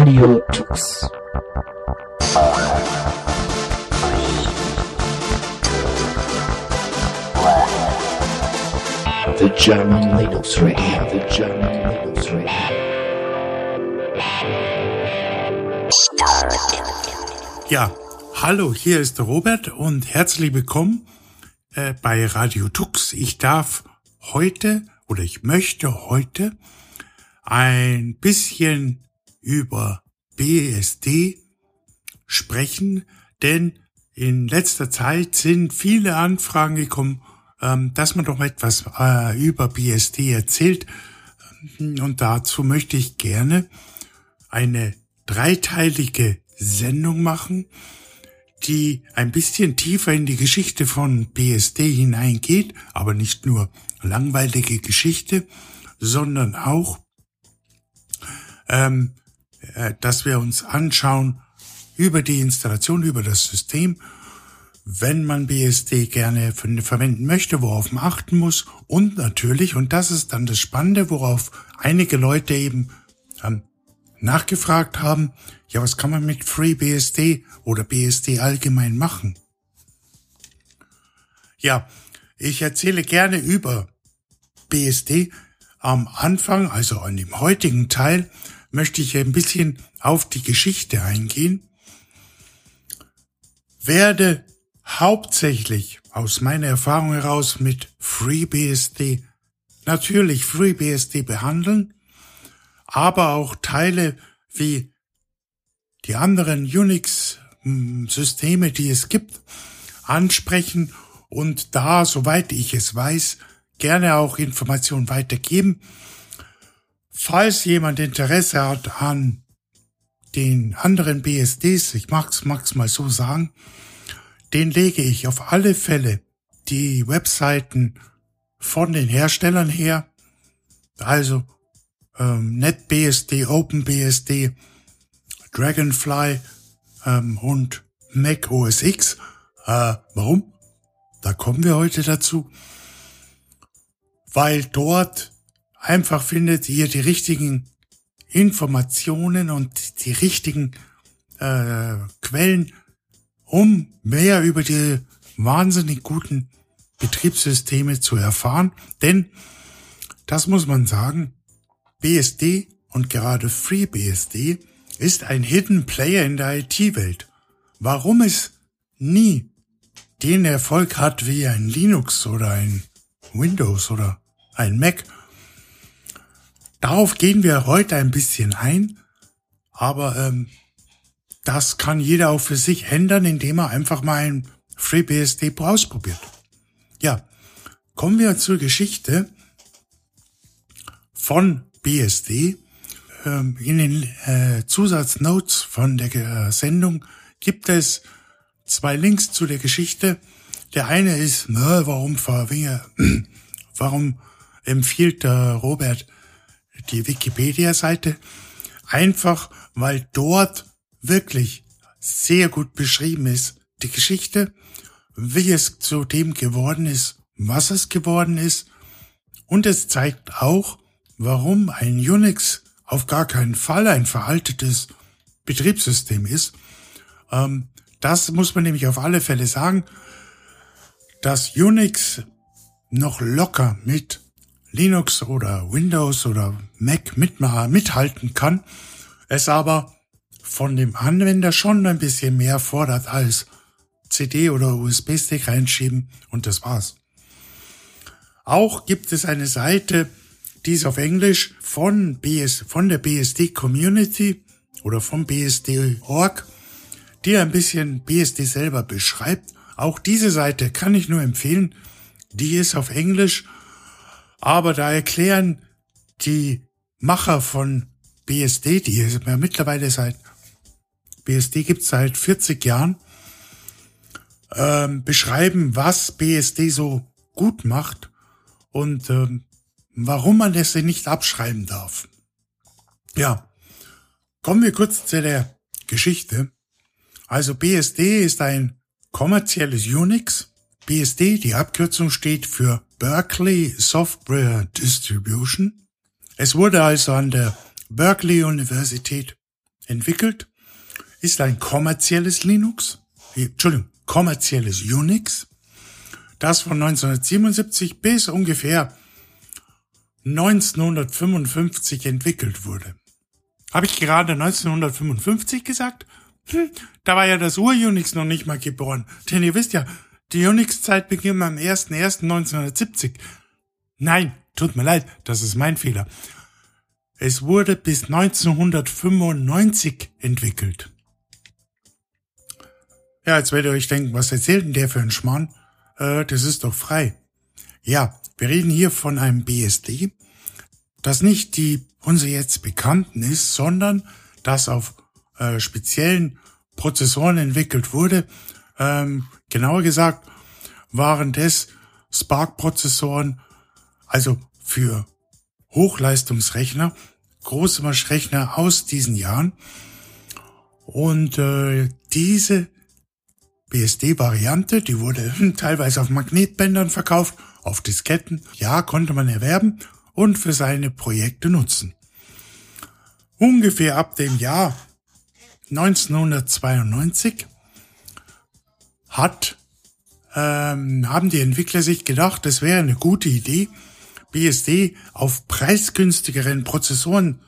Radio Tux. The German Linux Radio, the German Linux Radio. Ja, hallo, hier ist Robert und herzlich willkommen äh, bei Radio Tux. Ich darf heute oder ich möchte heute ein bisschen über BSD sprechen, denn in letzter Zeit sind viele Anfragen gekommen, ähm, dass man doch etwas äh, über BSD erzählt. Und dazu möchte ich gerne eine dreiteilige Sendung machen, die ein bisschen tiefer in die Geschichte von BSD hineingeht, aber nicht nur langweilige Geschichte, sondern auch, ähm, äh, dass wir uns anschauen über die Installation, über das System, wenn man BSD gerne verwenden möchte, worauf man achten muss und natürlich, und das ist dann das Spannende, worauf einige Leute eben ähm, nachgefragt haben, ja, was kann man mit FreeBSD oder BSD allgemein machen? Ja, ich erzähle gerne über BSD. Am Anfang, also an dem heutigen Teil, möchte ich ein bisschen auf die Geschichte eingehen. Werde hauptsächlich aus meiner Erfahrung heraus mit FreeBSD natürlich FreeBSD behandeln, aber auch Teile wie die anderen Unix-Systeme, die es gibt, ansprechen und da, soweit ich es weiß, gerne auch Informationen weitergeben. Falls jemand Interesse hat an den anderen BSDs, ich mag's, mag's mal so sagen, den lege ich auf alle Fälle die Webseiten von den Herstellern her, also ähm, NetBSD, OpenBSD, Dragonfly ähm, und Mac OS X. Äh, warum? Da kommen wir heute dazu. Weil dort einfach findet ihr die richtigen Informationen und die richtigen äh, Quellen, um mehr über die wahnsinnig guten Betriebssysteme zu erfahren. Denn, das muss man sagen, BSD und gerade FreeBSD ist ein Hidden Player in der IT-Welt. Warum es nie den Erfolg hat wie ein Linux oder ein Windows oder ein Mac. Darauf gehen wir heute ein bisschen ein, aber ähm, das kann jeder auch für sich ändern, indem er einfach mal ein FreeBSD ausprobiert. Ja, kommen wir zur Geschichte von BSD. Ähm, in den äh, Zusatznotes von der äh, Sendung gibt es zwei Links zu der Geschichte. Der eine ist, na, warum warum empfiehlt der Robert die Wikipedia-Seite? Einfach, weil dort wirklich sehr gut beschrieben ist, die Geschichte, wie es zu dem geworden ist, was es geworden ist. Und es zeigt auch, warum ein Unix auf gar keinen Fall ein veraltetes Betriebssystem ist. Ähm, das muss man nämlich auf alle Fälle sagen, dass Unix noch locker mit Linux oder Windows oder Mac mithalten kann, es aber von dem Anwender schon ein bisschen mehr fordert als CD oder USB-Stick reinschieben und das war's. Auch gibt es eine Seite, die ist auf Englisch von, BS, von der BSD Community oder vom BSD.org, die ein bisschen BSD selber beschreibt. Auch diese Seite kann ich nur empfehlen. Die ist auf Englisch, aber da erklären die Macher von BSD, die ja mittlerweile seit BSD gibt's seit 40 Jahren, ähm, beschreiben, was BSD so gut macht und ähm, warum man das nicht abschreiben darf. Ja, kommen wir kurz zu der Geschichte. Also BSD ist ein kommerzielles Unix. BSD, die Abkürzung steht für Berkeley Software Distribution. Es wurde also an der Berkeley Universität entwickelt, ist ein kommerzielles Linux, Entschuldigung, kommerzielles Unix, das von 1977 bis ungefähr 1955 entwickelt wurde. Habe ich gerade 1955 gesagt? Hm, da war ja das Ur-Unix noch nicht mal geboren. Denn ihr wisst ja, die Unix-Zeit beginnt am 01.01.1970. Nein, tut mir leid, das ist mein Fehler. Es wurde bis 1995 entwickelt. Ja, jetzt werdet ihr euch denken, was erzählt denn der für ein Schmarrn? Äh, das ist doch frei. Ja, wir reden hier von einem BSD, das nicht die uns jetzt bekannten ist, sondern das auf äh, speziellen Prozessoren entwickelt wurde. Ähm, genauer gesagt waren das Spark-Prozessoren, also für Hochleistungsrechner, Großmarschrechner aus diesen Jahren. Und äh, diese BSD-Variante, die wurde teilweise auf Magnetbändern verkauft auf Disketten, ja, konnte man erwerben und für seine Projekte nutzen. Ungefähr ab dem Jahr 1992 hat, ähm, haben die Entwickler sich gedacht, es wäre eine gute Idee, BSD auf preisgünstigeren Prozessoren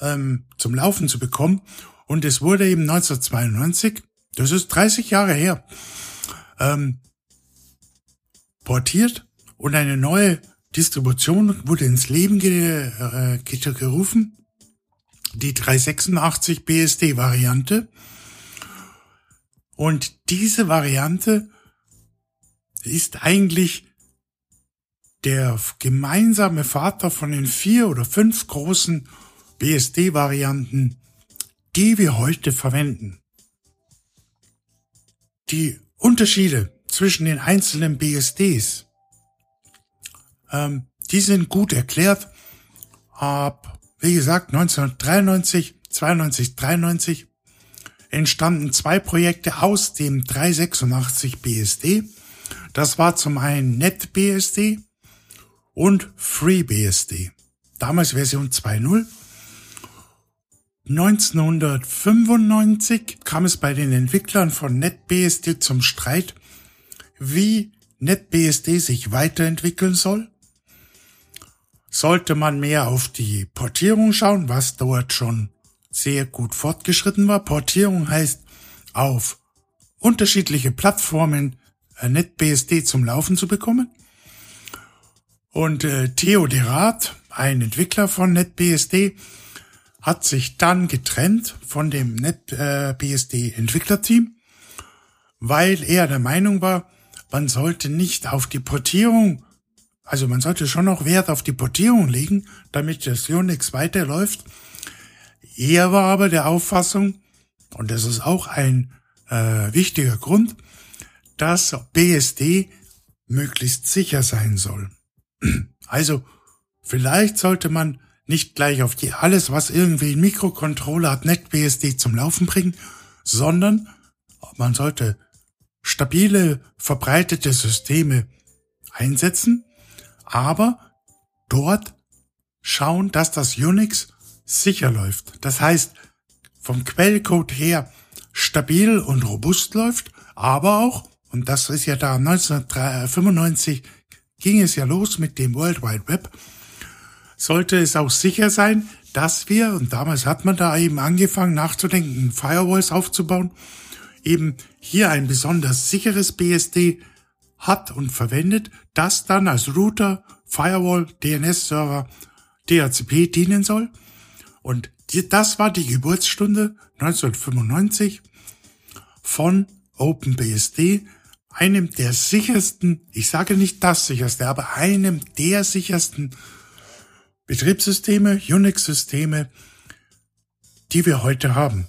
ähm, zum Laufen zu bekommen. Und es wurde eben 1992, das ist 30 Jahre her, ähm, portiert und eine neue Distribution wurde ins Leben ge äh, gerufen. Die 386 BSD Variante. Und diese Variante ist eigentlich der gemeinsame Vater von den vier oder fünf großen BSD-Varianten, die wir heute verwenden. Die Unterschiede zwischen den einzelnen BSDs ähm, die sind gut erklärt. Ab, wie gesagt, 1993, 92, 93 entstanden zwei Projekte aus dem 386 BSD. Das war zum einen NetBSD und FreeBSD. Damals Version 2.0. 1995 kam es bei den Entwicklern von NetBSD zum Streit, wie NetBSD sich weiterentwickeln soll sollte man mehr auf die Portierung schauen, was dort schon sehr gut fortgeschritten war. Portierung heißt auf unterschiedliche Plattformen äh, NetBSD zum Laufen zu bekommen. Und äh, Theo Derat, ein Entwickler von NetBSD, hat sich dann getrennt von dem NetBSD Entwicklerteam, weil er der Meinung war, man sollte nicht auf die Portierung also man sollte schon noch Wert auf die Portierung legen, damit das Unix weiterläuft. Er war aber der Auffassung, und das ist auch ein äh, wichtiger Grund, dass BSD möglichst sicher sein soll. Also vielleicht sollte man nicht gleich auf die alles, was irgendwie ein Mikrocontroller hat, NetBSD zum Laufen bringen, sondern man sollte stabile, verbreitete Systeme einsetzen, aber dort schauen, dass das Unix sicher läuft. Das heißt, vom Quellcode her stabil und robust läuft, aber auch, und das ist ja da 1995 ging es ja los mit dem World Wide Web, sollte es auch sicher sein, dass wir, und damals hat man da eben angefangen nachzudenken, Firewalls aufzubauen, eben hier ein besonders sicheres BSD hat und verwendet, das dann als Router, Firewall, DNS-Server, DHCP dienen soll. Und das war die Geburtsstunde 1995 von OpenBSD, einem der sichersten, ich sage nicht das sicherste, aber einem der sichersten Betriebssysteme, Unix-Systeme, die wir heute haben.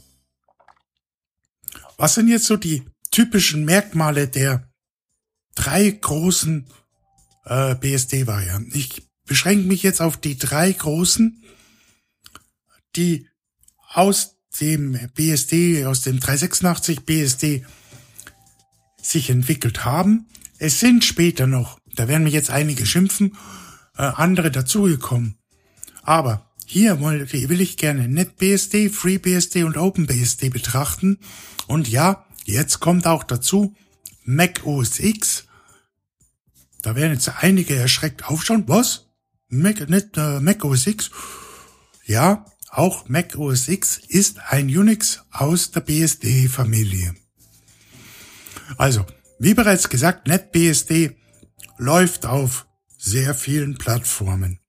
Was sind jetzt so die typischen Merkmale der drei großen äh, BSD-Varianten. Ich beschränke mich jetzt auf die drei großen, die aus dem BSD, aus dem 386 BSD sich entwickelt haben. Es sind später noch, da werden mir jetzt einige schimpfen, äh, andere dazugekommen. Aber hier will ich gerne NetBSD, FreeBSD und OpenBSD betrachten. Und ja, jetzt kommt auch dazu Mac OS X. Da werden jetzt einige erschreckt aufschauen. Was? Mac, nicht, äh, Mac OS X? Ja, auch Mac OS X ist ein Unix aus der BSD-Familie. Also, wie bereits gesagt, NetBSD läuft auf sehr vielen Plattformen.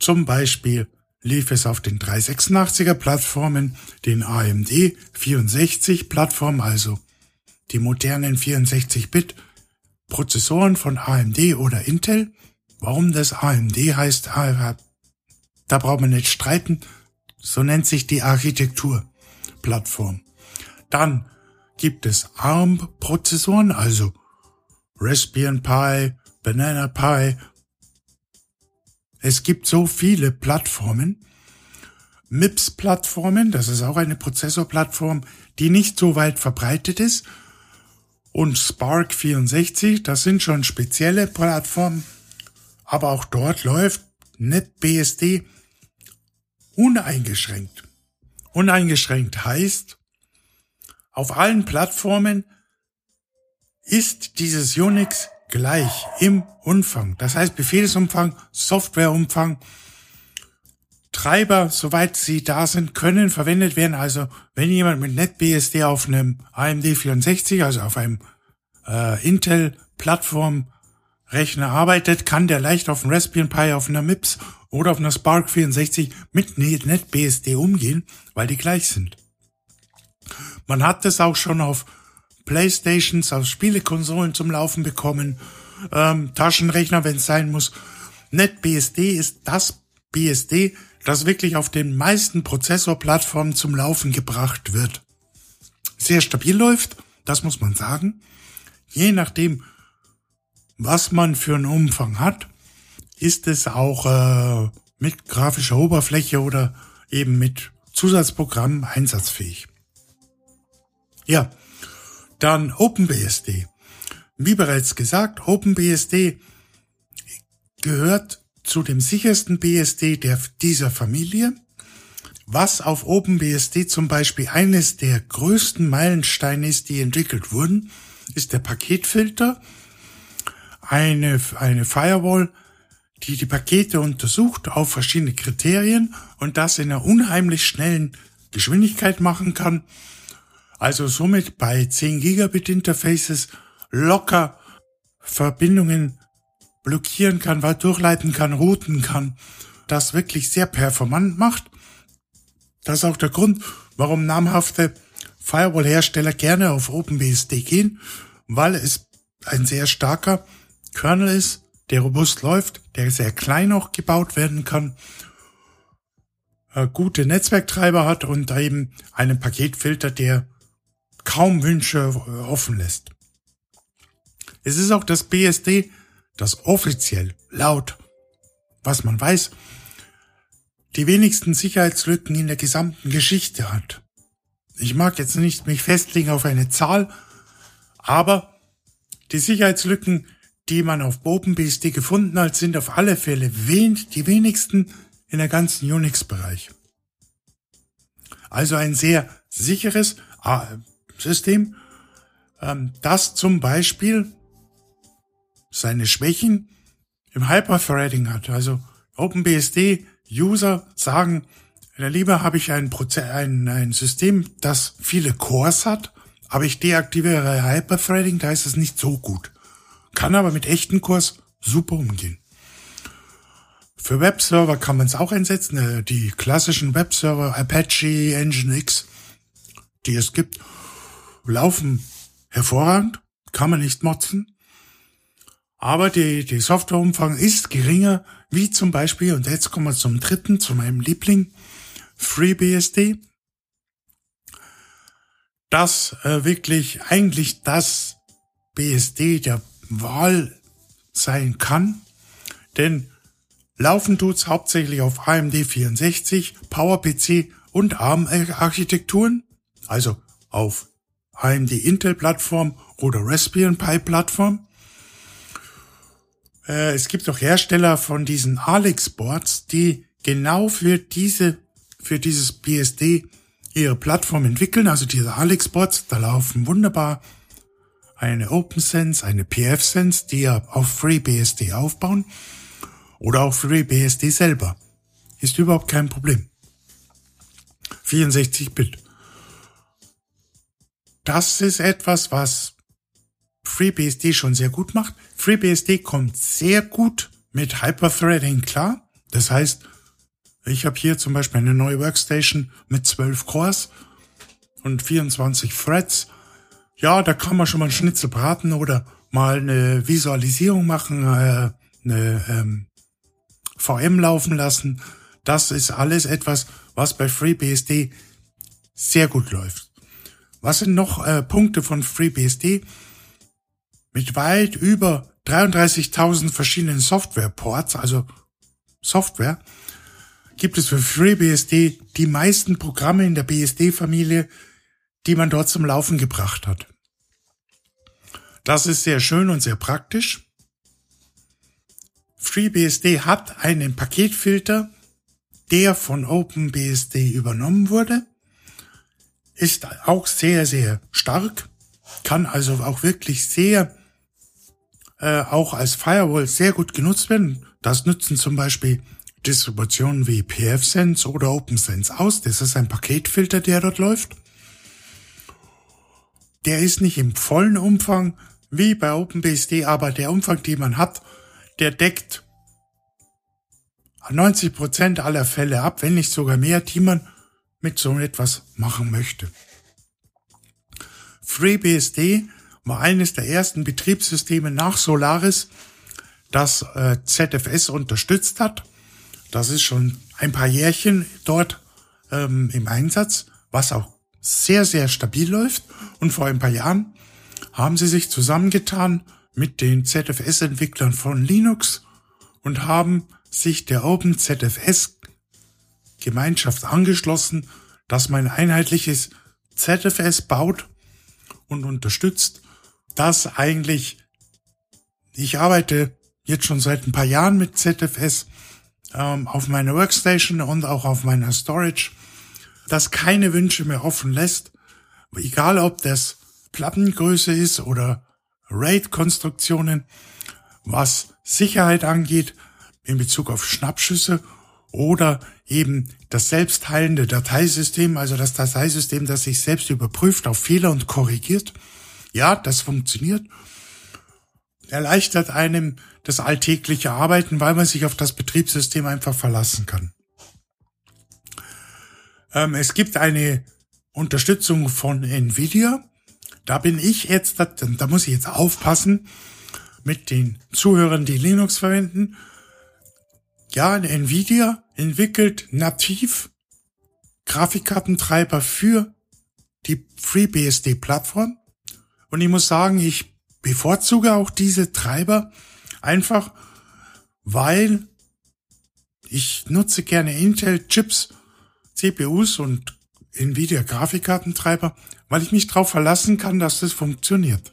Zum Beispiel lief es auf den 386er Plattformen, den AMD 64 Plattformen, also die modernen 64-Bit Prozessoren von AMD oder Intel. Warum das AMD heißt, da braucht man nicht streiten. So nennt sich die Architekturplattform. Dann gibt es ARM-Prozessoren, also Raspbian Pi, Banana Pi. Es gibt so viele Plattformen. MIPS-Plattformen, das ist auch eine Prozessorplattform, die nicht so weit verbreitet ist. Und Spark 64, das sind schon spezielle Plattformen, aber auch dort läuft NetBSD uneingeschränkt. Uneingeschränkt heißt, auf allen Plattformen ist dieses Unix gleich im Umfang. Das heißt Befehlsumfang, Softwareumfang, Treiber, soweit sie da sind, können verwendet werden. Also wenn jemand mit NetBSD auf einem AMD 64, also auf einem äh, Intel-Plattform Rechner arbeitet, kann der leicht auf einem Raspbian Pi, auf einer MIPS oder auf einer Spark 64 mit NetBSD umgehen, weil die gleich sind. Man hat das auch schon auf Playstations, auf Spielekonsolen zum Laufen bekommen, ähm, Taschenrechner, wenn es sein muss. NetBSD ist das BSD, das wirklich auf den meisten Prozessorplattformen zum Laufen gebracht wird. Sehr stabil läuft, das muss man sagen. Je nachdem, was man für einen Umfang hat, ist es auch äh, mit grafischer Oberfläche oder eben mit Zusatzprogrammen einsatzfähig. Ja, dann OpenBSD. Wie bereits gesagt, OpenBSD gehört zu dem sichersten BSD der, dieser Familie. Was auf OpenBSD zum Beispiel eines der größten Meilensteine ist, die entwickelt wurden, ist der Paketfilter. Eine, eine Firewall, die die Pakete untersucht auf verschiedene Kriterien und das in einer unheimlich schnellen Geschwindigkeit machen kann. Also somit bei 10 Gigabit Interfaces locker Verbindungen blockieren kann, weit durchleiten kann, routen kann, das wirklich sehr performant macht. Das ist auch der Grund, warum namhafte Firewall-Hersteller gerne auf OpenBSD gehen, weil es ein sehr starker Kernel ist, der robust läuft, der sehr klein auch gebaut werden kann, äh, gute Netzwerktreiber hat und eben einen Paketfilter, der kaum Wünsche äh, offen lässt. Es ist auch das BSD, das offiziell laut, was man weiß, die wenigsten Sicherheitslücken in der gesamten Geschichte hat. Ich mag jetzt nicht mich festlegen auf eine Zahl, aber die Sicherheitslücken, die man auf OpenBSD gefunden hat, sind auf alle Fälle wen die wenigsten in der ganzen Unix-Bereich. Also ein sehr sicheres äh, System, ähm, das zum Beispiel seine Schwächen im Hyperthreading hat. Also OpenBSD-User sagen, lieber habe ich ein, ein, ein System, das viele Cores hat, aber ich deaktiviere Hyperthreading, da ist es nicht so gut. Kann aber mit echten Cores super umgehen. Für Webserver kann man es auch einsetzen. Äh, die klassischen Webserver, Apache, Nginx, die es gibt, laufen hervorragend, kann man nicht motzen. Aber die, die Softwareumfang ist geringer, wie zum Beispiel, und jetzt kommen wir zum dritten, zu meinem Liebling, FreeBSD. Das äh, wirklich eigentlich das BSD der Wahl sein kann, denn laufen tut's hauptsächlich auf AMD 64, PowerPC und ARM-Architekturen, also auf AMD Intel-Plattform oder Raspbian Pi-Plattform. Äh, es gibt auch Hersteller von diesen Alex-Boards, die genau für diese, für dieses BSD ihre Plattform entwickeln, also diese Alex-Bots, da laufen wunderbar eine OpenSense, eine PFSense, die ja auf FreeBSD aufbauen oder auch FreeBSD selber. Ist überhaupt kein Problem. 64-Bit. Das ist etwas, was FreeBSD schon sehr gut macht. FreeBSD kommt sehr gut mit Hyperthreading klar. Das heißt, ich habe hier zum Beispiel eine neue Workstation mit 12 Cores und 24 Threads. Ja, da kann man schon mal einen Schnitzel braten oder mal eine Visualisierung machen, äh, eine ähm, VM laufen lassen. Das ist alles etwas, was bei FreeBSD sehr gut läuft. Was sind noch äh, Punkte von FreeBSD? Mit weit über 33.000 verschiedenen Softwareports, also Software, gibt es für FreeBSD die meisten Programme in der BSD-Familie, die man dort zum Laufen gebracht hat. Das ist sehr schön und sehr praktisch. FreeBSD hat einen Paketfilter, der von OpenBSD übernommen wurde, ist auch sehr, sehr stark, kann also auch wirklich sehr, äh, auch als Firewall sehr gut genutzt werden. Das nützen zum Beispiel Distributionen wie pfSense oder OpenSense aus. Das ist ein Paketfilter, der dort läuft. Der ist nicht im vollen Umfang wie bei OpenBSD, aber der Umfang, den man hat, der deckt 90 Prozent aller Fälle ab, wenn nicht sogar mehr, die man mit so etwas machen möchte. FreeBSD war eines der ersten Betriebssysteme nach Solaris, das äh, ZFS unterstützt hat. Das ist schon ein paar Jährchen dort ähm, im Einsatz, was auch sehr, sehr stabil läuft. Und vor ein paar Jahren haben sie sich zusammengetan mit den ZFS-Entwicklern von Linux und haben sich der OpenZFS Gemeinschaft angeschlossen, dass man ein einheitliches ZFS baut und unterstützt, das eigentlich, ich arbeite jetzt schon seit ein paar Jahren mit ZFS ähm, auf meiner Workstation und auch auf meiner Storage, das keine Wünsche mehr offen lässt, egal ob das Plattengröße ist oder RAID-Konstruktionen, was Sicherheit angeht, in Bezug auf Schnappschüsse oder eben das selbstheilende Dateisystem, also das Dateisystem, das sich selbst überprüft auf Fehler und korrigiert. Ja, das funktioniert. Erleichtert einem das alltägliche Arbeiten, weil man sich auf das Betriebssystem einfach verlassen kann. Ähm, es gibt eine Unterstützung von Nvidia. Da bin ich jetzt, da muss ich jetzt aufpassen mit den Zuhörern, die Linux verwenden. Ja, Nvidia entwickelt nativ Grafikkartentreiber für die FreeBSD-Plattform. Und ich muss sagen, ich bevorzuge auch diese Treiber einfach, weil ich nutze gerne Intel-Chips, CPUs und Nvidia Grafikkartentreiber, weil ich mich darauf verlassen kann, dass das funktioniert.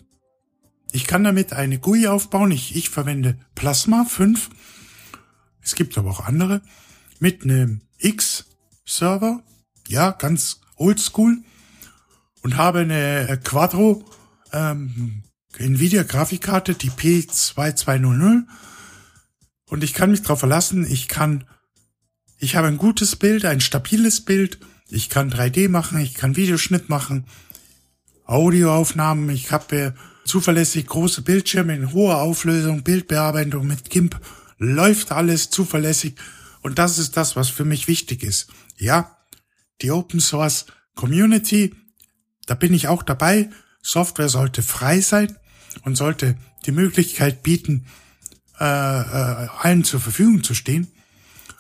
Ich kann damit eine GUI aufbauen. Ich, ich verwende Plasma 5 es gibt aber auch andere. Mit einem X-Server, ja, ganz oldschool. Und habe eine Quadro ähm, Nvidia Grafikkarte, die P2200 und ich kann mich darauf verlassen, ich kann, ich habe ein gutes Bild, ein stabiles Bild, ich kann 3D machen, ich kann Videoschnitt machen, Audioaufnahmen, ich habe zuverlässig große Bildschirme in hoher Auflösung, Bildbearbeitung mit GIMP läuft alles zuverlässig und das ist das, was für mich wichtig ist. Ja, die Open Source Community, da bin ich auch dabei. Software sollte frei sein und sollte die Möglichkeit bieten, äh, äh, allen zur Verfügung zu stehen.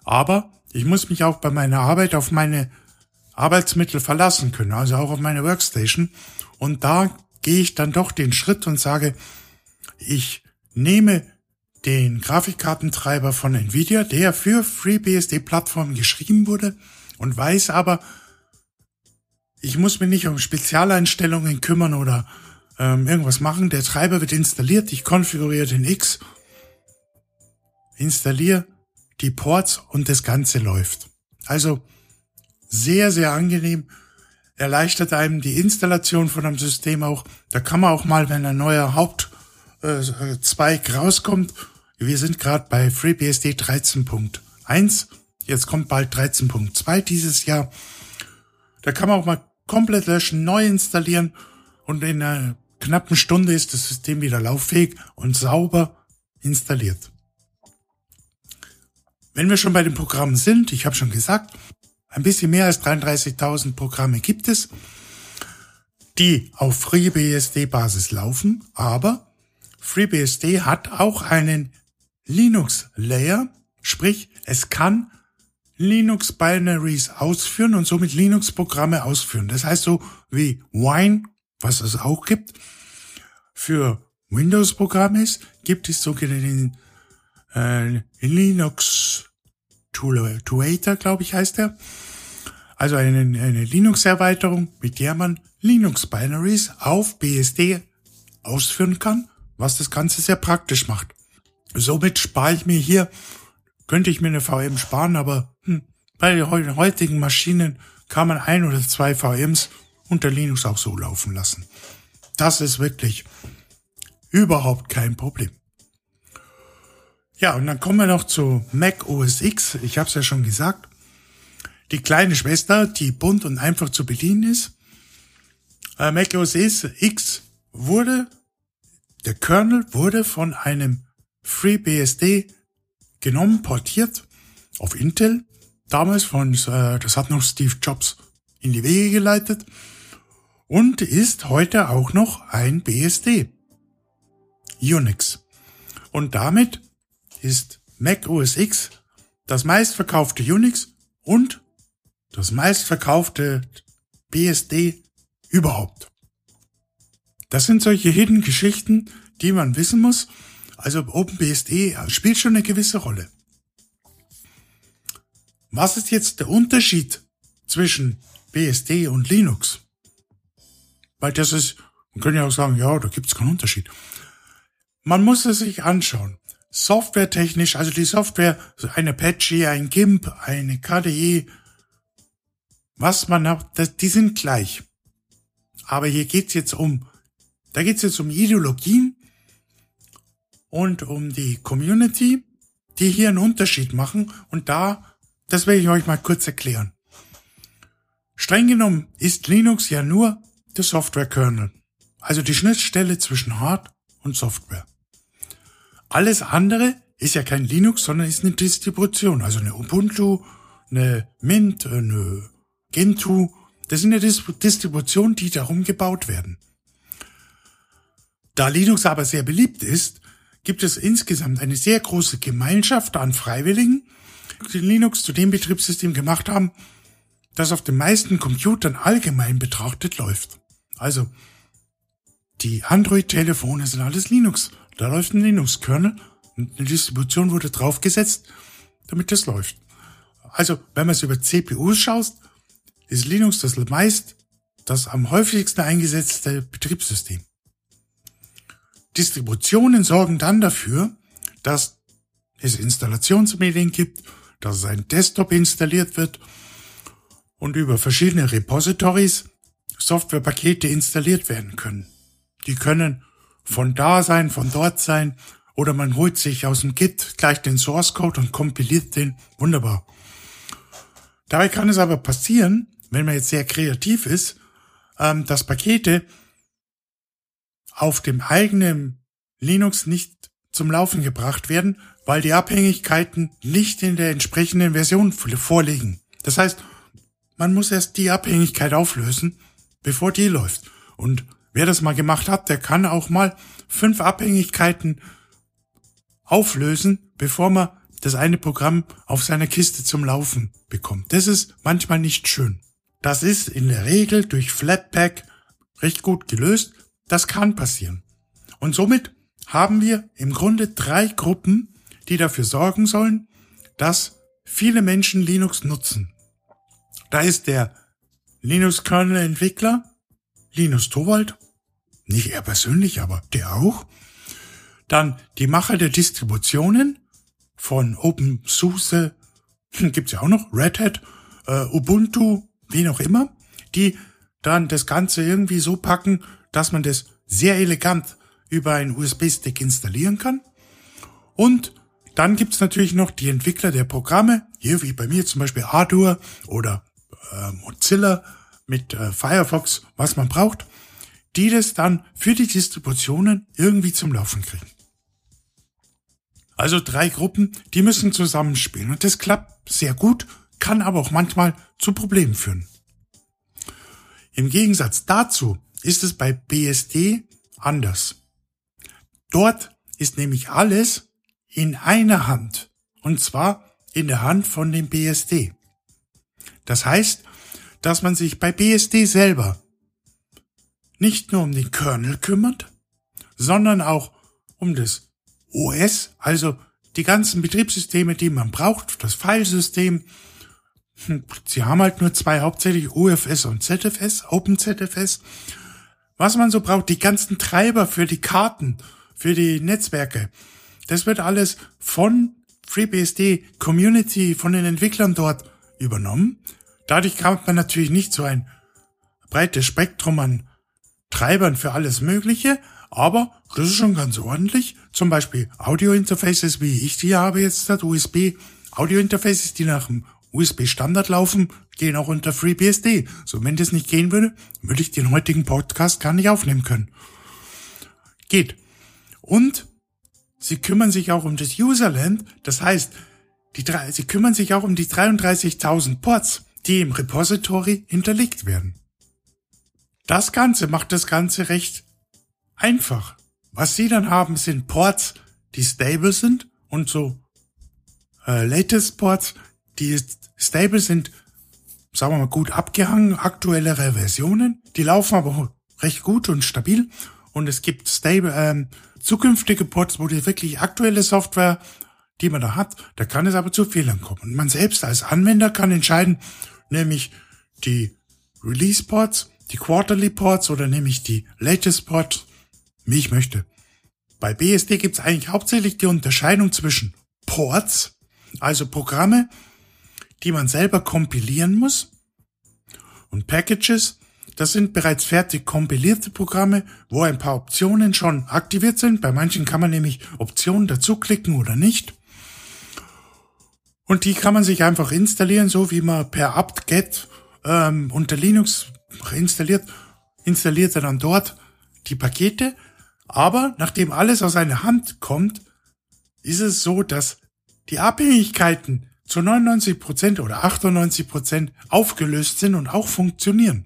Aber ich muss mich auch bei meiner Arbeit auf meine Arbeitsmittel verlassen können, also auch auf meine Workstation. Und da gehe ich dann doch den Schritt und sage, ich nehme den Grafikkartentreiber von Nvidia, der für FreeBSD-Plattformen geschrieben wurde und weiß aber, ich muss mich nicht um Spezialeinstellungen kümmern oder ähm, irgendwas machen. Der Treiber wird installiert, ich konfiguriere den X, installiere die Ports und das Ganze läuft. Also sehr, sehr angenehm. Erleichtert einem die Installation von einem System auch. Da kann man auch mal, wenn ein neuer Hauptzweig äh, rauskommt, wir sind gerade bei FreeBSD 13.1, jetzt kommt bald 13.2 dieses Jahr. Da kann man auch mal komplett löschen, neu installieren und in einer knappen Stunde ist das System wieder lauffähig und sauber installiert. Wenn wir schon bei den Programmen sind, ich habe schon gesagt, ein bisschen mehr als 33.000 Programme gibt es, die auf FreeBSD-Basis laufen, aber FreeBSD hat auch einen Linux-Layer, sprich es kann Linux-Binaries ausführen und somit Linux-Programme ausführen. Das heißt so wie Wine, was es auch gibt, für Windows-Programme ist, gibt es sogenannten äh, Linux Tuator, glaube ich, heißt er. Also eine, eine Linux-Erweiterung, mit der man Linux-Binaries auf BSD ausführen kann, was das Ganze sehr praktisch macht. Somit spare ich mir hier, könnte ich mir eine VM sparen, aber hm, bei den heutigen Maschinen kann man ein oder zwei VMs unter Linux auch so laufen lassen. Das ist wirklich überhaupt kein Problem. Ja, und dann kommen wir noch zu Mac OS X. Ich habe es ja schon gesagt. Die kleine Schwester, die bunt und einfach zu bedienen ist. Äh, Mac OS X wurde, der Kernel wurde von einem FreeBSD genommen, portiert auf Intel. Damals von, äh, das hat noch Steve Jobs in die Wege geleitet und ist heute auch noch ein BSD. Unix. Und damit ist Mac OS X das meistverkaufte Unix und das meistverkaufte BSD überhaupt. Das sind solche Hidden Geschichten, die man wissen muss. Also OpenBSD spielt schon eine gewisse Rolle. Was ist jetzt der Unterschied zwischen BSD und Linux? Weil das ist, man könnte ja auch sagen, ja, da gibt es keinen Unterschied. Man muss es sich anschauen softwaretechnisch, also die Software, ein Apache, ein GIMP, eine KDE, was man hat, die sind gleich. Aber hier geht's jetzt um, da geht's jetzt um Ideologien und um die Community, die hier einen Unterschied machen. Und da, das werde ich euch mal kurz erklären. Streng genommen ist Linux ja nur der Software-Kernel, also die Schnittstelle zwischen Hard und Software. Alles andere ist ja kein Linux, sondern ist eine Distribution. Also eine Ubuntu, eine Mint, eine Gentoo. Das sind ja Distributionen, die darum gebaut werden. Da Linux aber sehr beliebt ist, gibt es insgesamt eine sehr große Gemeinschaft an Freiwilligen, die Linux zu dem Betriebssystem gemacht haben, das auf den meisten Computern allgemein betrachtet läuft. Also, die Android-Telefone sind alles Linux. Da läuft ein Linux-Kernel und eine Distribution wurde draufgesetzt, damit das läuft. Also, wenn man es über CPUs schaut, ist Linux das meist das am häufigsten eingesetzte Betriebssystem. Distributionen sorgen dann dafür, dass es Installationsmedien gibt, dass ein Desktop installiert wird und über verschiedene Repositories Softwarepakete installiert werden können. Die können von da sein, von dort sein, oder man holt sich aus dem Git gleich den Source Code und kompiliert den. Wunderbar. Dabei kann es aber passieren, wenn man jetzt sehr kreativ ist, ähm, dass Pakete auf dem eigenen Linux nicht zum Laufen gebracht werden, weil die Abhängigkeiten nicht in der entsprechenden Version vorliegen. Das heißt, man muss erst die Abhängigkeit auflösen, bevor die läuft. Und Wer das mal gemacht hat, der kann auch mal fünf Abhängigkeiten auflösen, bevor man das eine Programm auf seiner Kiste zum Laufen bekommt. Das ist manchmal nicht schön. Das ist in der Regel durch Flatpak recht gut gelöst. Das kann passieren. Und somit haben wir im Grunde drei Gruppen, die dafür sorgen sollen, dass viele Menschen Linux nutzen. Da ist der Linux-Kernel-Entwickler, Linus Torvald, nicht er persönlich, aber der auch. Dann die Macher der Distributionen, von OpenSUSE, gibt's ja auch noch, Red Hat, äh, Ubuntu, wie auch immer, die dann das Ganze irgendwie so packen, dass man das sehr elegant über einen USB-Stick installieren kann. Und dann gibt's natürlich noch die Entwickler der Programme, hier wie bei mir zum Beispiel Ardour oder äh, Mozilla mit äh, Firefox, was man braucht, die das dann für die Distributionen irgendwie zum Laufen kriegen. Also drei Gruppen, die müssen zusammenspielen und das klappt sehr gut, kann aber auch manchmal zu Problemen führen. Im Gegensatz dazu ist es bei BSD anders. Dort ist nämlich alles in einer Hand. Und zwar in der Hand von dem BSD. Das heißt, dass man sich bei BSD selber nicht nur um den Kernel kümmert, sondern auch um das OS, also die ganzen Betriebssysteme, die man braucht, das Filesystem. Hm, sie haben halt nur zwei hauptsächlich UFS und ZFS, OpenZFS. Was man so braucht, die ganzen Treiber für die Karten, für die Netzwerke. Das wird alles von FreeBSD Community, von den Entwicklern dort übernommen. Dadurch hat man natürlich nicht so ein breites Spektrum an Treibern für alles Mögliche, aber das ist schon ganz ordentlich. Zum Beispiel Audio-Interfaces, wie ich die habe jetzt, das USB. Audio-Interfaces, die nach dem USB-Standard laufen, gehen auch unter FreeBSD. So, wenn das nicht gehen würde, würde ich den heutigen Podcast gar nicht aufnehmen können. Geht. Und sie kümmern sich auch um das Userland. Das heißt, die drei, sie kümmern sich auch um die 33.000 Ports, die im Repository hinterlegt werden. Das Ganze macht das Ganze recht einfach. Was sie dann haben, sind Ports, die stable sind und so äh, latest Ports, die stable sind, sagen wir mal gut abgehangen, aktuellere Versionen. Die laufen aber recht gut und stabil. Und es gibt stable, ähm, zukünftige Ports, wo die wirklich aktuelle Software, die man da hat, da kann es aber zu Fehlern kommen. Und man selbst als Anwender kann entscheiden, nämlich die Release Ports, die Quarterly Ports oder nämlich die Latest Ports, wie ich möchte. Bei BSD gibt es eigentlich hauptsächlich die Unterscheidung zwischen Ports, also Programme, die man selber kompilieren muss, und Packages, das sind bereits fertig kompilierte Programme, wo ein paar Optionen schon aktiviert sind. Bei manchen kann man nämlich Optionen dazuklicken oder nicht. Und die kann man sich einfach installieren, so wie man per apt-get ähm, unter Linux installiert, installiert er dann dort die Pakete. Aber nachdem alles aus einer Hand kommt, ist es so, dass die Abhängigkeiten zu 99% oder 98% aufgelöst sind und auch funktionieren.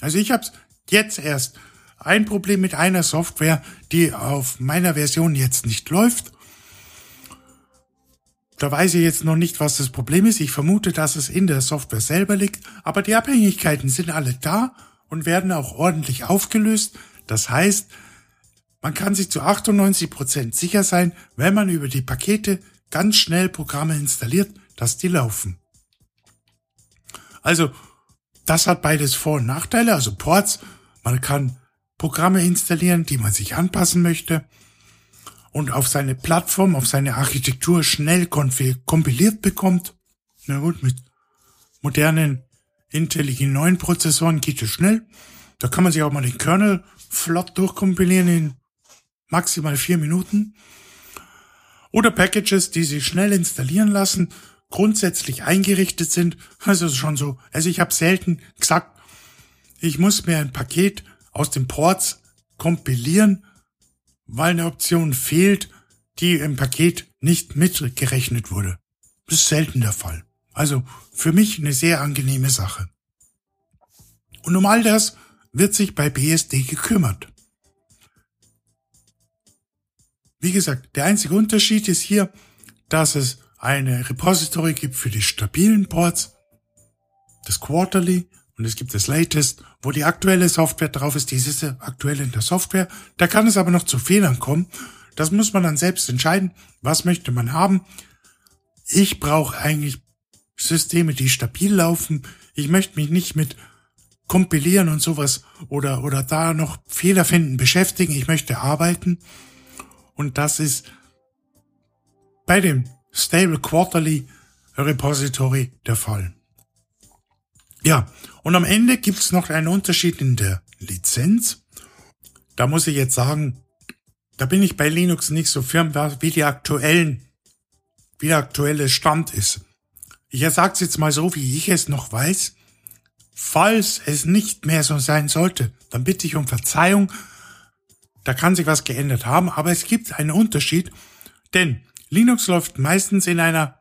Also ich habe jetzt erst ein Problem mit einer Software, die auf meiner Version jetzt nicht läuft. Da weiß ich jetzt noch nicht, was das Problem ist. Ich vermute, dass es in der Software selber liegt. Aber die Abhängigkeiten sind alle da und werden auch ordentlich aufgelöst. Das heißt, man kann sich zu 98 Prozent sicher sein, wenn man über die Pakete ganz schnell Programme installiert, dass die laufen. Also das hat beides Vor- und Nachteile, also Ports. Man kann Programme installieren, die man sich anpassen möchte und auf seine Plattform, auf seine Architektur schnell kompiliert bekommt. Na gut, mit modernen Intel i9 Prozessoren geht es schnell. Da kann man sich auch mal den Kernel flott durchkompilieren in maximal vier Minuten. Oder Packages, die sich schnell installieren lassen grundsätzlich eingerichtet sind. Also schon so. Also ich habe selten gesagt, ich muss mir ein Paket aus den Ports kompilieren, weil eine Option fehlt, die im Paket nicht mitgerechnet wurde. Das ist selten der Fall. Also für mich eine sehr angenehme Sache. Und um all das wird sich bei BSD gekümmert. Wie gesagt, der einzige Unterschied ist hier, dass es eine Repository gibt für die stabilen Ports, das Quarterly und es gibt das Latest, wo die aktuelle Software drauf ist, diese aktuelle in der Software. Da kann es aber noch zu Fehlern kommen. Das muss man dann selbst entscheiden. Was möchte man haben? Ich brauche eigentlich Systeme, die stabil laufen. Ich möchte mich nicht mit kompilieren und sowas oder, oder da noch Fehler finden beschäftigen. Ich möchte arbeiten. Und das ist bei dem Stable Quarterly Repository der Fall. Ja, und am Ende gibt's noch einen Unterschied in der Lizenz. Da muss ich jetzt sagen, da bin ich bei Linux nicht so firm, wie die aktuellen, wie der aktuelle Stand ist. Ich sag's jetzt mal so, wie ich es noch weiß. Falls es nicht mehr so sein sollte, dann bitte ich um Verzeihung. Da kann sich was geändert haben, aber es gibt einen Unterschied, denn Linux läuft meistens in einer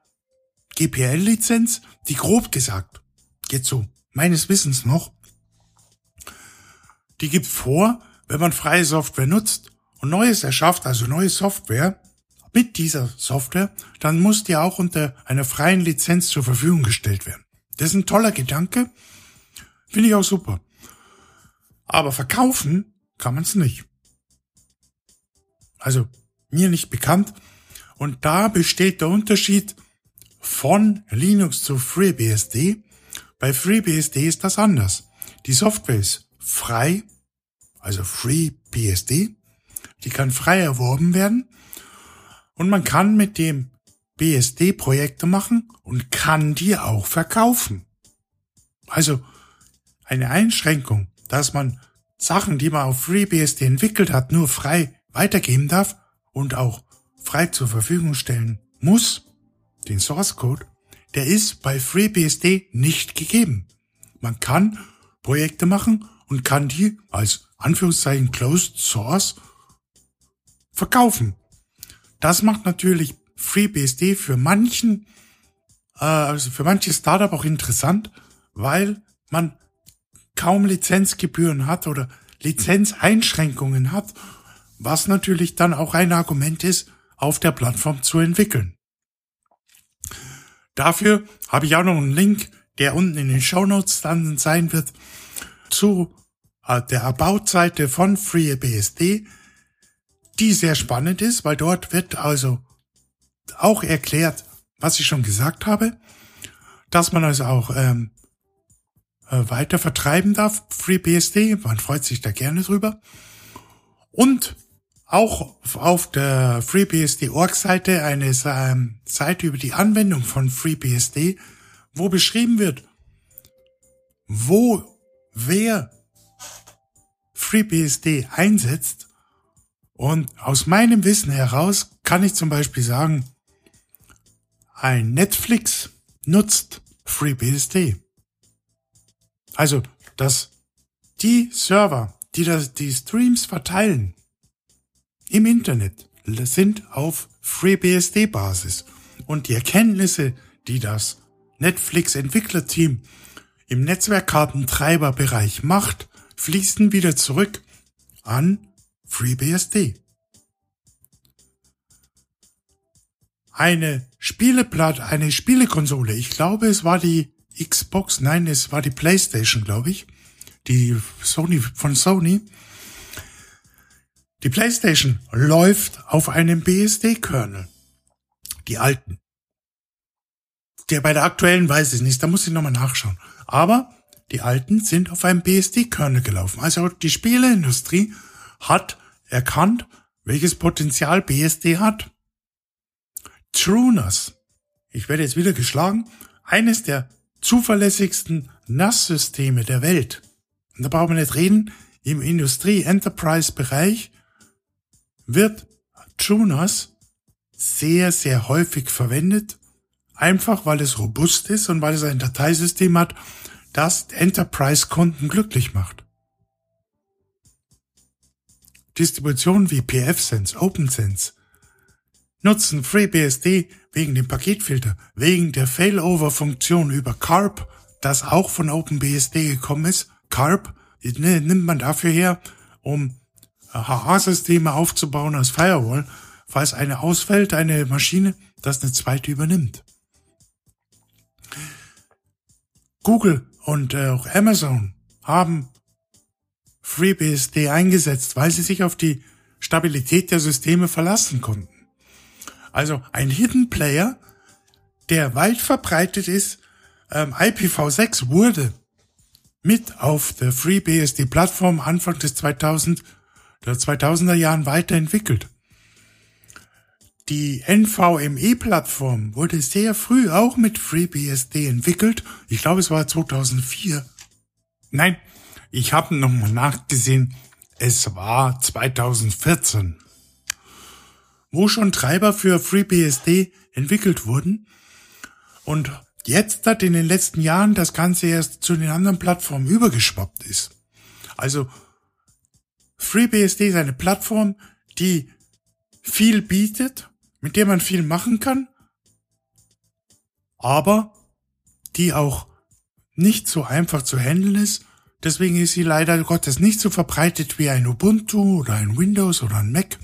GPL-Lizenz, die grob gesagt, geht so meines Wissens noch, die gibt vor, wenn man freie Software nutzt und Neues erschafft, also neue Software, mit dieser Software, dann muss die auch unter einer freien Lizenz zur Verfügung gestellt werden. Das ist ein toller Gedanke, finde ich auch super. Aber verkaufen kann man es nicht. Also mir nicht bekannt. Und da besteht der Unterschied von Linux zu FreeBSD. Bei FreeBSD ist das anders. Die Software ist frei, also FreeBSD. Die kann frei erworben werden. Und man kann mit dem BSD Projekte machen und kann die auch verkaufen. Also eine Einschränkung, dass man Sachen, die man auf FreeBSD entwickelt hat, nur frei weitergeben darf und auch frei zur Verfügung stellen muss, den Source Code, der ist bei FreeBSD nicht gegeben. Man kann Projekte machen und kann die als Anführungszeichen Closed Source verkaufen. Das macht natürlich FreeBSD für manchen, äh, also für manche Startup auch interessant, weil man kaum Lizenzgebühren hat oder Lizenzeinschränkungen hat, was natürlich dann auch ein Argument ist, auf der Plattform zu entwickeln. Dafür habe ich auch noch einen Link, der unten in den Show Notes dann sein wird, zu äh, der About-Seite von FreeBSD, die sehr spannend ist, weil dort wird also auch erklärt, was ich schon gesagt habe, dass man also auch ähm, äh, weiter vertreiben darf, FreeBSD, man freut sich da gerne drüber. Und auch auf der FreeBSD.org-Seite eine ähm, Seite über die Anwendung von FreeBSD, wo beschrieben wird, wo wer FreeBSD einsetzt. Und aus meinem Wissen heraus kann ich zum Beispiel sagen, ein Netflix nutzt FreeBSD. Also, dass die Server, die das, die Streams verteilen, im Internet sind auf FreeBSD-Basis. Und die Erkenntnisse, die das Netflix-Entwicklerteam im Netzwerkkartentreiberbereich macht, fließen wieder zurück an FreeBSD. Eine Spieleplatte, eine Spielekonsole, ich glaube es war die Xbox, nein, es war die PlayStation, glaube ich, die Sony von Sony, die PlayStation läuft auf einem BSD-Kernel. Die alten. Der bei der aktuellen weiß ich nicht, da muss ich nochmal nachschauen. Aber die alten sind auf einem BSD-Kernel gelaufen. Also die Spieleindustrie hat erkannt, welches Potenzial BSD hat. TrueNAS. Ich werde jetzt wieder geschlagen. Eines der zuverlässigsten NAS-Systeme der Welt. Und da brauchen wir nicht reden. Im Industrie-Enterprise-Bereich wird Junas sehr, sehr häufig verwendet, einfach weil es robust ist und weil es ein Dateisystem hat, das Enterprise-Kunden glücklich macht. Distributionen wie PFSense, OpenSense nutzen FreeBSD wegen dem Paketfilter, wegen der Failover-Funktion über CARP, das auch von OpenBSD gekommen ist. CARP nimmt man dafür her, um HA-Systeme aufzubauen als Firewall, falls eine ausfällt, eine Maschine, das eine zweite übernimmt. Google und äh, auch Amazon haben FreeBSD eingesetzt, weil sie sich auf die Stabilität der Systeme verlassen konnten. Also ein Hidden Player, der weit verbreitet ist, ähm, IPv6 wurde mit auf der FreeBSD-Plattform Anfang des 2000 der 2000er Jahren weiterentwickelt. Die NVMe-Plattform wurde sehr früh auch mit FreeBSD entwickelt. Ich glaube, es war 2004. Nein, ich habe nochmal nachgesehen. Es war 2014. Wo schon Treiber für FreeBSD entwickelt wurden. Und jetzt hat in den letzten Jahren das Ganze erst zu den anderen Plattformen übergeschwappt ist. Also FreeBSD ist eine Plattform, die viel bietet, mit der man viel machen kann, aber die auch nicht so einfach zu handeln ist. Deswegen ist sie leider Gottes nicht so verbreitet wie ein Ubuntu oder ein Windows oder ein Mac.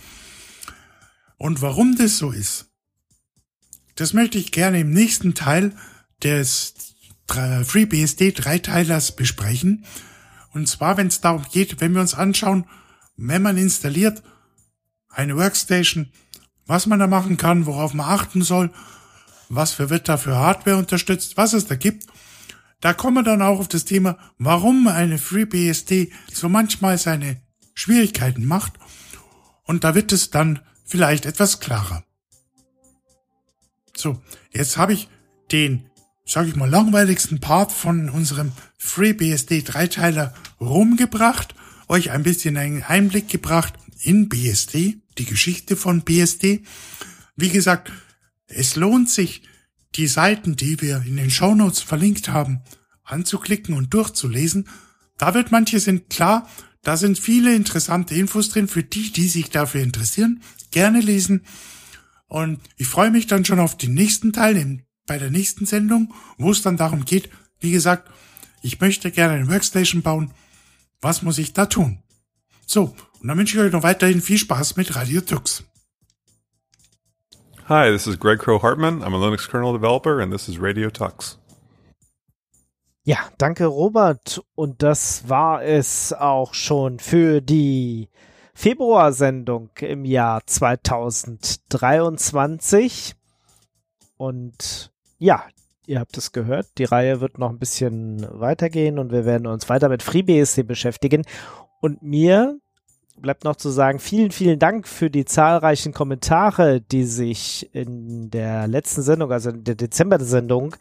Und warum das so ist, das möchte ich gerne im nächsten Teil des FreeBSD Dreiteilers besprechen. Und zwar, wenn es darum geht, wenn wir uns anschauen, wenn man installiert eine Workstation, was man da machen kann, worauf man achten soll, was für wird da für Hardware unterstützt, was es da gibt. Da kommen wir dann auch auf das Thema, warum eine FreeBSD so manchmal seine Schwierigkeiten macht. Und da wird es dann vielleicht etwas klarer. So, jetzt habe ich den, sag ich mal, langweiligsten Part von unserem FreeBSD Dreiteiler rumgebracht, euch ein bisschen einen Einblick gebracht in BSD, die Geschichte von BSD. Wie gesagt, es lohnt sich, die Seiten, die wir in den Shownotes verlinkt haben, anzuklicken und durchzulesen. Da wird manche sind klar, da sind viele interessante Infos drin für die, die sich dafür interessieren. Gerne lesen. Und ich freue mich dann schon auf den nächsten Teil bei der nächsten Sendung, wo es dann darum geht, wie gesagt, ich möchte gerne eine Workstation bauen. Was muss ich da tun? So, und dann wünsche ich euch noch weiterhin viel Spaß mit Radio Tux. Hi, this is Greg Crow Hartman. I'm a Linux kernel developer and this is Radio Tux. Ja, danke Robert. Und das war es auch schon für die Februarsendung im Jahr 2023. Und ja, ihr habt es gehört, die Reihe wird noch ein bisschen weitergehen und wir werden uns weiter mit FreeBSD beschäftigen. Und mir bleibt noch zu sagen, vielen, vielen Dank für die zahlreichen Kommentare, die sich in der letzten Sendung, also in der Dezember-Sendung,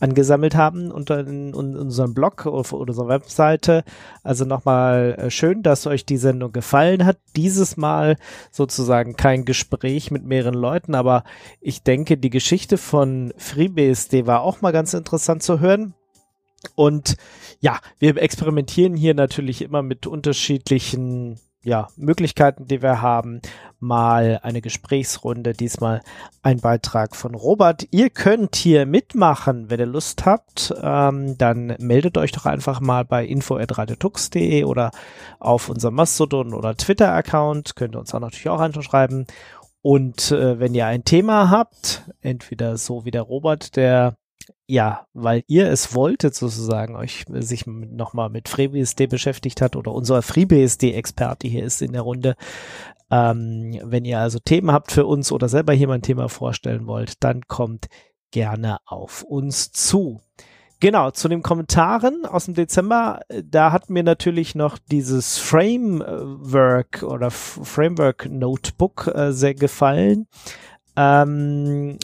angesammelt haben unter in, in unserem Blog auf unserer Webseite. Also nochmal äh, schön, dass euch die Sendung gefallen hat. Dieses Mal sozusagen kein Gespräch mit mehreren Leuten, aber ich denke, die Geschichte von FreeBSD war auch mal ganz interessant zu hören. Und ja, wir experimentieren hier natürlich immer mit unterschiedlichen ja, Möglichkeiten, die wir haben. Mal eine Gesprächsrunde, diesmal ein Beitrag von Robert. Ihr könnt hier mitmachen, wenn ihr Lust habt. Ähm, dann meldet euch doch einfach mal bei info.radiotux.de oder auf unserem Mastodon oder Twitter-Account. Könnt ihr uns auch natürlich auch anschreiben. Und äh, wenn ihr ein Thema habt, entweder so wie der Robert, der ja, weil ihr es wolltet sozusagen, euch sich nochmal mit FreeBSD beschäftigt hat oder unser FreeBSD-Experte hier ist in der Runde. Ähm, wenn ihr also Themen habt für uns oder selber hier mal ein Thema vorstellen wollt, dann kommt gerne auf uns zu. Genau, zu den Kommentaren aus dem Dezember, da hat mir natürlich noch dieses Framework oder Framework Notebook äh, sehr gefallen. Ähm,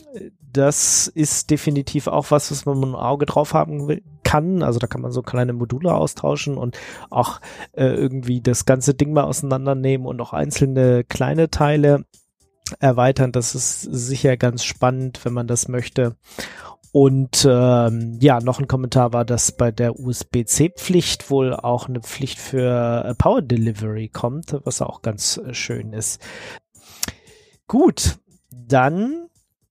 das ist definitiv auch was, was man ein Auge drauf haben kann. Also da kann man so kleine Module austauschen und auch äh, irgendwie das ganze Ding mal auseinandernehmen und auch einzelne kleine Teile erweitern. Das ist sicher ganz spannend, wenn man das möchte. Und ähm, ja, noch ein Kommentar war, dass bei der USB-C-Pflicht wohl auch eine Pflicht für äh, Power Delivery kommt, was auch ganz äh, schön ist. Gut, dann,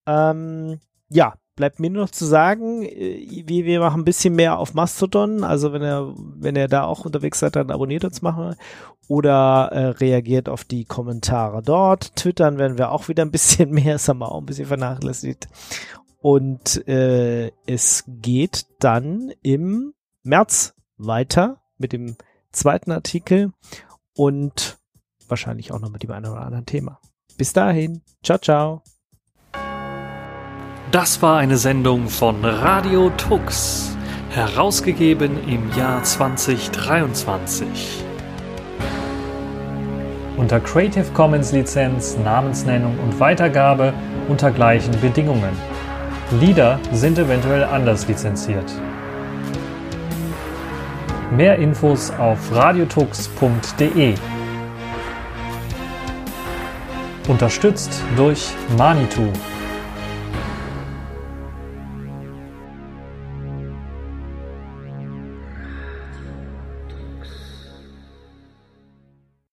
ähm, ja, bleibt mir nur noch zu sagen, äh, wir, wir machen ein bisschen mehr auf Mastodon. Also wenn ihr, wenn ihr da auch unterwegs seid, dann abonniert uns machen oder äh, reagiert auf die Kommentare dort. Twittern werden wir auch wieder ein bisschen mehr, das haben wir auch ein bisschen vernachlässigt. Und äh, es geht dann im März weiter mit dem zweiten Artikel und wahrscheinlich auch noch mit dem einen oder anderen Thema. Bis dahin, ciao, ciao. Das war eine Sendung von Radio Tux, herausgegeben im Jahr 2023. unter Creative Commons Lizenz, Namensnennung und Weitergabe unter gleichen Bedingungen. Lieder sind eventuell anders lizenziert. Mehr Infos auf radiotux.de. Unterstützt durch Manitou.